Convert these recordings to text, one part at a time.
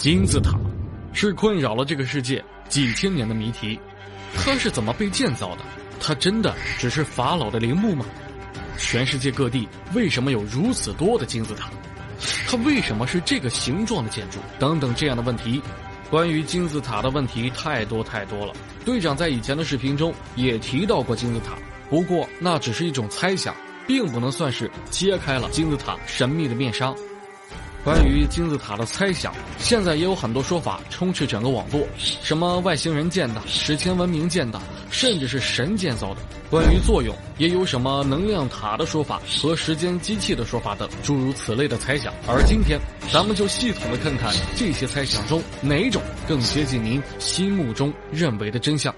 金字塔是困扰了这个世界几千年的谜题，它是怎么被建造的？它真的只是法老的陵墓吗？全世界各地为什么有如此多的金字塔？它为什么是这个形状的建筑？等等这样的问题，关于金字塔的问题太多太多了。队长在以前的视频中也提到过金字塔，不过那只是一种猜想，并不能算是揭开了金字塔神秘的面纱。关于金字塔的猜想，现在也有很多说法充斥整个网络，什么外星人建的、史前文明建的，甚至是神建造的。关于作用，也有什么能量塔的说法和时间机器的说法等诸如此类的猜想。而今天，咱们就系统的看看这些猜想中哪种更接近您心目中认为的真相。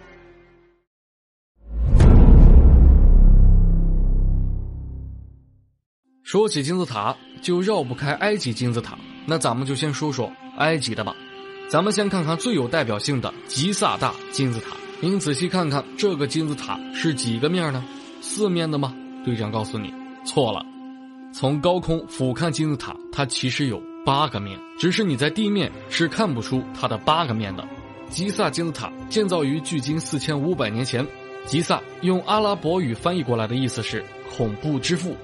说起金字塔，就绕不开埃及金字塔。那咱们就先说说埃及的吧。咱们先看看最有代表性的吉萨大金字塔。您仔细看看这个金字塔是几个面呢？四面的吗？队长告诉你，错了。从高空俯瞰金字塔，它其实有八个面，只是你在地面是看不出它的八个面的。吉萨金字塔建造于距今四千五百年前。吉萨用阿拉伯语翻译过来的意思是“恐怖之父”。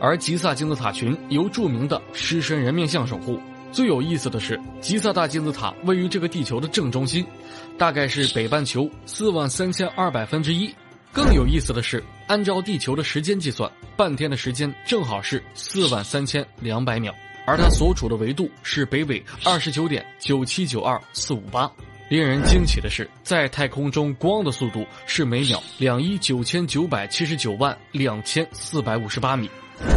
而吉萨金字塔群由著名的狮身人面像守护。最有意思的是，吉萨大金字塔位于这个地球的正中心，大概是北半球四万三千二百分之一。更有意思的是，按照地球的时间计算，半天的时间正好是四万三千两百秒，而它所处的维度是北纬二十九点九七九二四五八。令人惊奇的是，在太空中，光的速度是每秒两亿九千九百七十九万两千四百五十八米。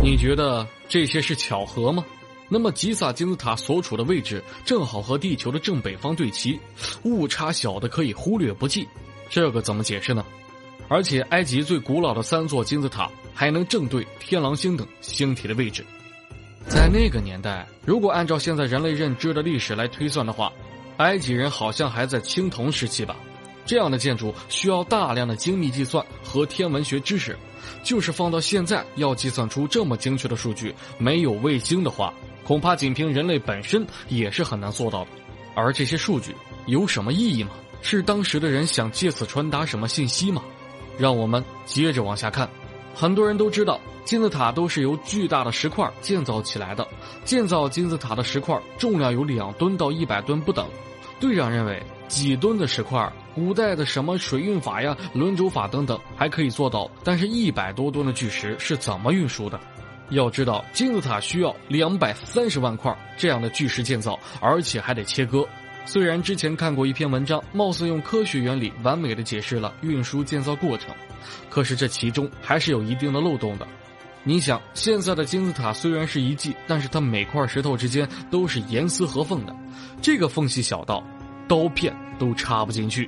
你觉得这些是巧合吗？那么吉萨金字塔所处的位置正好和地球的正北方对齐，误差小的可以忽略不计，这个怎么解释呢？而且埃及最古老的三座金字塔还能正对天狼星等星体的位置，在那个年代，如果按照现在人类认知的历史来推算的话，埃及人好像还在青铜时期吧。这样的建筑需要大量的精密计算和天文学知识，就是放到现在要计算出这么精确的数据，没有卫星的话，恐怕仅凭人类本身也是很难做到的。而这些数据有什么意义吗？是当时的人想借此传达什么信息吗？让我们接着往下看。很多人都知道，金字塔都是由巨大的石块建造起来的，建造金字塔的石块重量有两吨到一百吨不等。队长认为，几吨的石块。古代的什么水运法呀、轮轴法等等还可以做到，但是一百多吨的巨石是怎么运输的？要知道，金字塔需要两百三十万块这样的巨石建造，而且还得切割。虽然之前看过一篇文章，貌似用科学原理完美的解释了运输建造过程，可是这其中还是有一定的漏洞的。你想，现在的金字塔虽然是遗迹，但是它每块石头之间都是严丝合缝的，这个缝隙小到刀片都插不进去。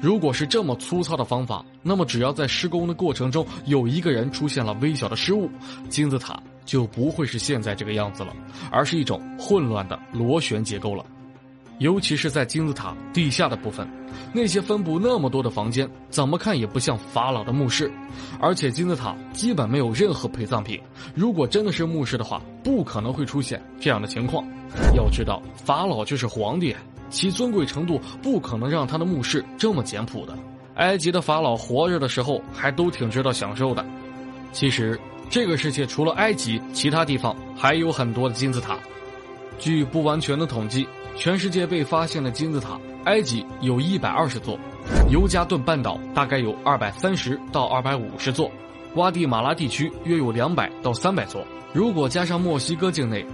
如果是这么粗糙的方法，那么只要在施工的过程中有一个人出现了微小的失误，金字塔就不会是现在这个样子了，而是一种混乱的螺旋结构了。尤其是在金字塔地下的部分，那些分布那么多的房间，怎么看也不像法老的墓室，而且金字塔基本没有任何陪葬品。如果真的是墓室的话，不可能会出现这样的情况。要知道，法老就是皇帝。其尊贵程度不可能让他的墓室这么简朴的。埃及的法老活着的时候还都挺知道享受的。其实，这个世界除了埃及，其他地方还有很多的金字塔。据不完全的统计，全世界被发现的金字塔，埃及有一百二十座，尤加顿半岛大概有二百三十到二百五十座，瓜地马拉地区约有两百到三百座。如果加上墨西哥境内，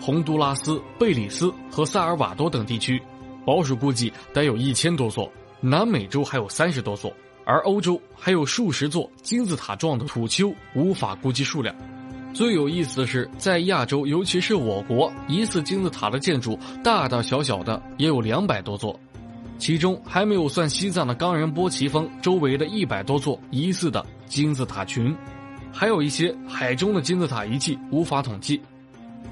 洪都拉斯、贝里斯和萨尔瓦多等地区。保守估计得有一千多座，南美洲还有三十多座，而欧洲还有数十座金字塔状的土丘，无法估计数量。最有意思的是，在亚洲，尤其是我国，疑似金字塔的建筑大大小小的也有两百多座，其中还没有算西藏的冈仁波齐峰周围的一百多座疑似的金字塔群，还有一些海中的金字塔遗迹无法统计。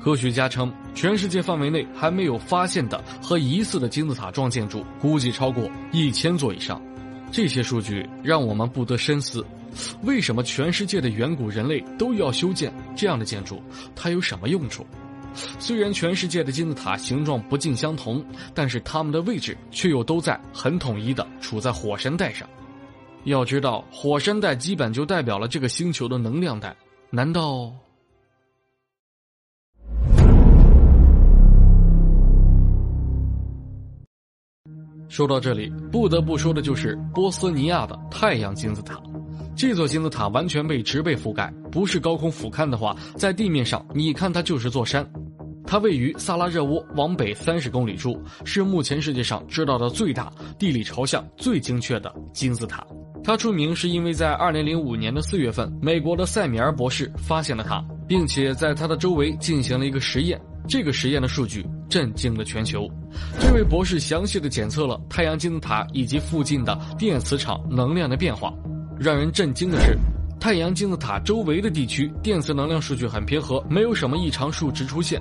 科学家称，全世界范围内还没有发现的和疑似的金字塔状建筑，估计超过一千座以上。这些数据让我们不得深思：为什么全世界的远古人类都要修建这样的建筑？它有什么用处？虽然全世界的金字塔形状不尽相同，但是它们的位置却又都在很统一的处在火山带上。要知道，火山带基本就代表了这个星球的能量带。难道？说到这里，不得不说的就是波斯尼亚的太阳金字塔。这座金字塔完全被植被覆盖，不是高空俯瞰的话，在地面上你看它就是座山。它位于萨拉热窝往北三十公里处，是目前世界上知道的最大、地理朝向最精确的金字塔。它出名是因为在二零零五年的四月份，美国的塞米尔博士发现了它，并且在它的周围进行了一个实验。这个实验的数据震惊了全球。这位博士详细的检测了太阳金字塔以及附近的电磁场能量的变化。让人震惊的是，太阳金字塔周围的地区电磁能量数据很平和，没有什么异常数值出现。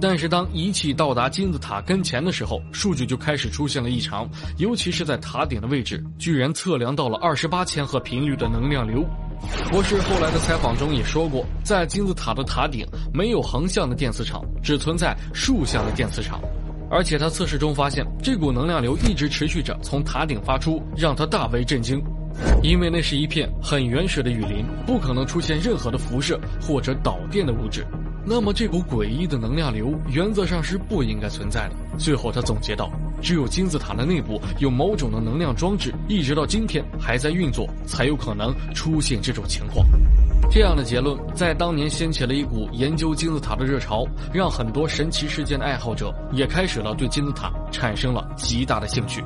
但是当仪器到达金字塔跟前的时候，数据就开始出现了异常，尤其是在塔顶的位置，居然测量到了二十八千赫频率的能量流。博士后来的采访中也说过，在金字塔的塔顶没有横向的电磁场，只存在竖向的电磁场。而且他测试中发现，这股能量流一直持续着从塔顶发出，让他大为震惊。因为那是一片很原始的雨林，不可能出现任何的辐射或者导电的物质。那么这股诡异的能量流原则上是不应该存在的。最后他总结道：“只有金字塔的内部有某种的能量装置，一直到今天还在运作，才有可能出现这种情况。”这样的结论在当年掀起了一股研究金字塔的热潮，让很多神奇事件的爱好者也开始了对金字塔产生了极大的兴趣。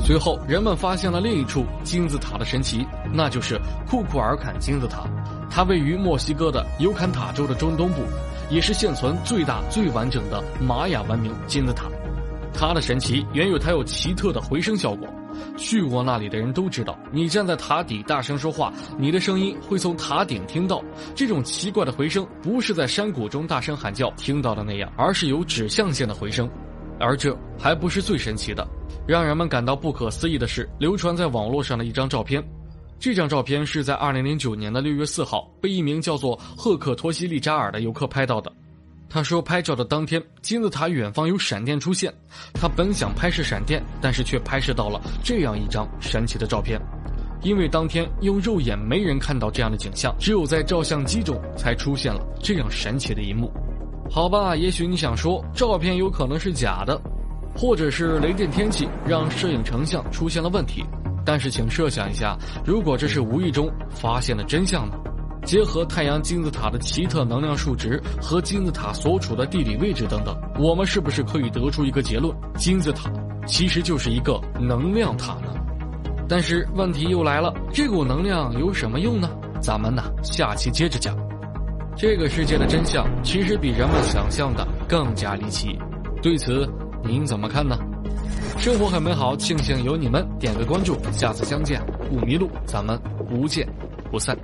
随后，人们发现了另一处金字塔的神奇，那就是库库尔坎金字塔。它位于墨西哥的尤坎塔州的中东部，也是现存最大、最完整的玛雅文明金字塔。它的神奇源于它有奇特的回声效果。去过那里的人都知道，你站在塔底大声说话，你的声音会从塔顶听到。这种奇怪的回声不是在山谷中大声喊叫听到的那样，而是有指向性的回声。而这还不是最神奇的，让人们感到不可思议的是，流传在网络上的一张照片。这张照片是在2009年的6月4号被一名叫做赫克托西利扎尔的游客拍到的。他说，拍照的当天，金字塔远方有闪电出现。他本想拍摄闪电，但是却拍摄到了这样一张神奇的照片。因为当天用肉眼没人看到这样的景象，只有在照相机中才出现了这样神奇的一幕。好吧，也许你想说照片有可能是假的，或者是雷电天气让摄影成像出现了问题。但是，请设想一下，如果这是无意中发现的真相呢？结合太阳金字塔的奇特能量数值和金字塔所处的地理位置等等，我们是不是可以得出一个结论：金字塔其实就是一个能量塔呢？但是问题又来了，这股能量有什么用呢？咱们呢，下期接着讲。这个世界的真相其实比人们想象的更加离奇，对此您怎么看呢？生活很美好，庆幸有你们，点个关注，下次相见不迷路，咱们不见不散。